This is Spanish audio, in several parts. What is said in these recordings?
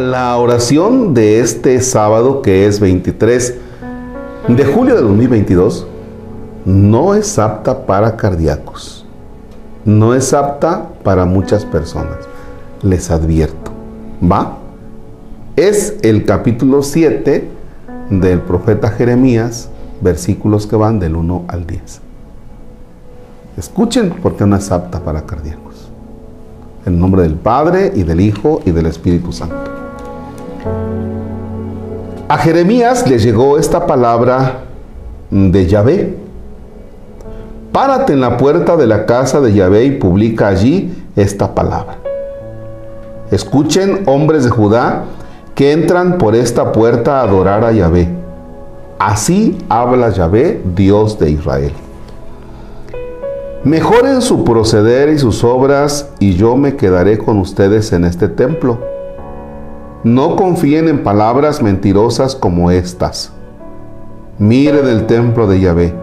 La oración de este sábado, que es 23 de julio de 2022, no es apta para cardíacos. No es apta para muchas personas. Les advierto. ¿Va? Es el capítulo 7 del profeta Jeremías, versículos que van del 1 al 10. Escuchen porque no es apta para cardíacos. En nombre del Padre y del Hijo y del Espíritu Santo. A Jeremías le llegó esta palabra de Yahvé. Párate en la puerta de la casa de Yahvé y publica allí esta palabra. Escuchen, hombres de Judá, que entran por esta puerta a adorar a Yahvé. Así habla Yahvé, Dios de Israel. Mejoren su proceder y sus obras, y yo me quedaré con ustedes en este templo no confíen en palabras mentirosas como estas. Mire del templo de Yahvé.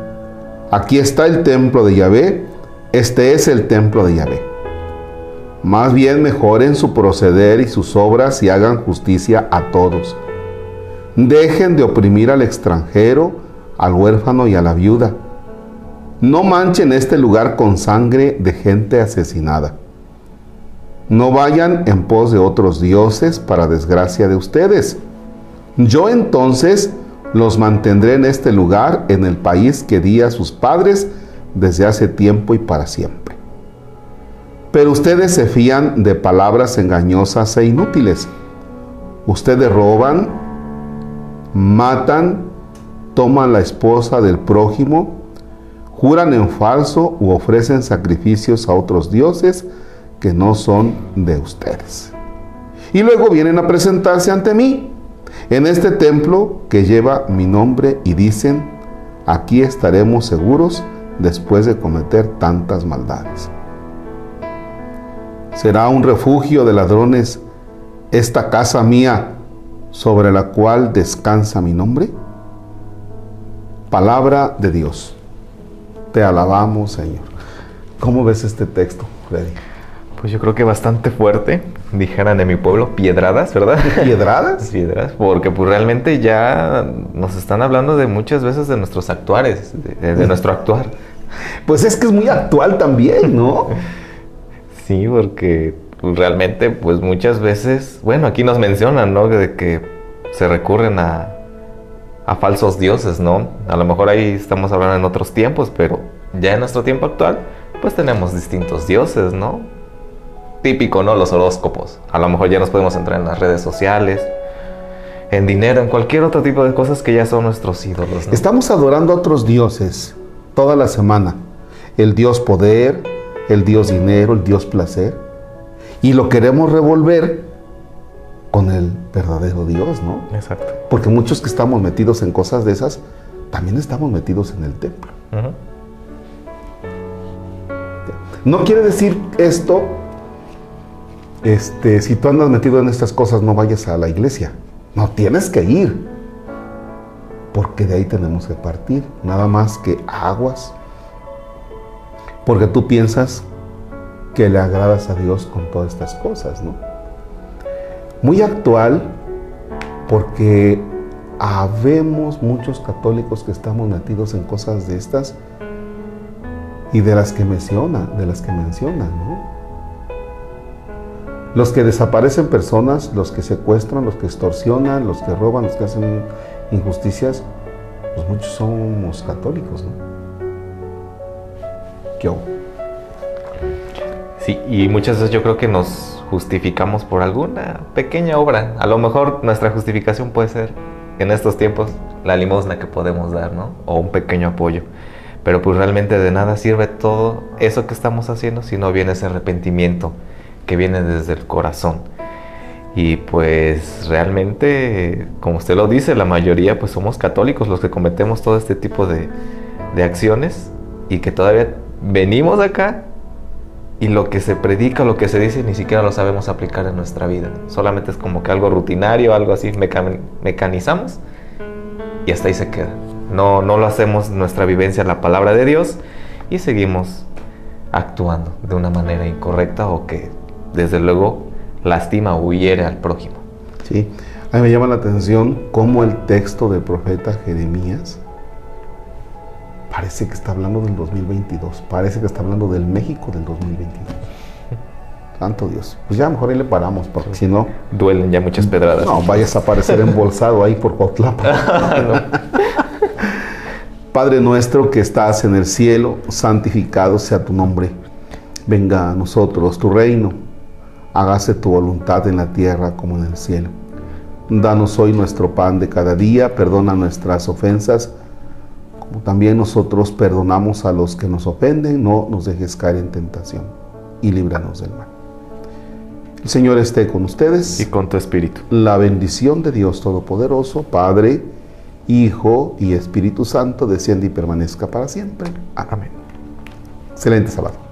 Aquí está el templo de Yahvé. Este es el templo de Yahvé. Más bien mejoren su proceder y sus obras y hagan justicia a todos. Dejen de oprimir al extranjero, al huérfano y a la viuda. No manchen este lugar con sangre de gente asesinada. No vayan en pos de otros dioses para desgracia de ustedes. Yo entonces los mantendré en este lugar, en el país que di a sus padres desde hace tiempo y para siempre. Pero ustedes se fían de palabras engañosas e inútiles. Ustedes roban, matan, toman la esposa del prójimo, juran en falso u ofrecen sacrificios a otros dioses, que no son de ustedes. Y luego vienen a presentarse ante mí en este templo que lleva mi nombre y dicen, aquí estaremos seguros después de cometer tantas maldades. ¿Será un refugio de ladrones esta casa mía sobre la cual descansa mi nombre? Palabra de Dios. Te alabamos, Señor. ¿Cómo ves este texto, Freddy? Pues yo creo que bastante fuerte, dijeran en mi pueblo, piedradas, ¿verdad? ¿Piedradas? Piedras, porque pues realmente ya nos están hablando de muchas veces de nuestros actuares, de, nuestro actuar. Pues es que es muy actual también, ¿no? sí, porque pues, realmente pues muchas veces, bueno, aquí nos mencionan, ¿no? De que se recurren a, a falsos dioses, ¿no? A lo mejor ahí estamos hablando en otros tiempos, pero ya en nuestro tiempo actual, pues tenemos distintos dioses, ¿no? típico, ¿no? Los horóscopos. A lo mejor ya nos podemos entrar en las redes sociales, en dinero, en cualquier otro tipo de cosas que ya son nuestros ídolos. Estamos adorando a otros dioses toda la semana. El dios poder, el dios dinero, el dios placer. Y lo queremos revolver con el verdadero Dios, ¿no? Exacto. Porque muchos que estamos metidos en cosas de esas, también estamos metidos en el templo. No quiere decir esto este, si tú andas metido en estas cosas, no vayas a la iglesia. No, tienes que ir. Porque de ahí tenemos que partir. Nada más que aguas. Porque tú piensas que le agradas a Dios con todas estas cosas, ¿no? Muy actual porque habemos muchos católicos que estamos metidos en cosas de estas y de las que menciona, de las que mencionan, ¿no? Los que desaparecen personas, los que secuestran, los que extorsionan, los que roban, los que hacen injusticias, pues muchos somos católicos, ¿no? ¿Qué Y muchas veces yo creo que nos justificamos por alguna pequeña obra. A lo mejor nuestra justificación puede ser en estos tiempos la limosna que podemos dar, ¿no? O un pequeño apoyo. Pero pues realmente de nada sirve todo eso que estamos haciendo si no viene ese arrepentimiento que viene desde el corazón. Y pues realmente, como usted lo dice, la mayoría pues somos católicos los que cometemos todo este tipo de, de acciones y que todavía venimos acá y lo que se predica, lo que se dice, ni siquiera lo sabemos aplicar en nuestra vida. Solamente es como que algo rutinario, algo así, mecanizamos y hasta ahí se queda. No, no lo hacemos nuestra vivencia, la palabra de Dios y seguimos actuando de una manera incorrecta o que desde luego lastima o hiere al prójimo. Sí, a mí me llama la atención cómo el texto del profeta Jeremías parece que está hablando del 2022, parece que está hablando del México del 2022. Santo Dios. Pues ya mejor ahí le paramos, porque si no... Duelen ya muchas pedradas. No, vayas a aparecer embolsado ahí por Cotlapa. Padre nuestro que estás en el cielo, santificado sea tu nombre. Venga a nosotros tu reino. Hágase tu voluntad en la tierra como en el cielo. Danos hoy nuestro pan de cada día, perdona nuestras ofensas, también nosotros perdonamos a los que nos ofenden, no nos dejes caer en tentación y líbranos del mal. El Señor esté con ustedes. Y con tu espíritu. La bendición de Dios Todopoderoso, Padre, Hijo y Espíritu Santo, desciende y permanezca para siempre. Amén. Excelente sábado.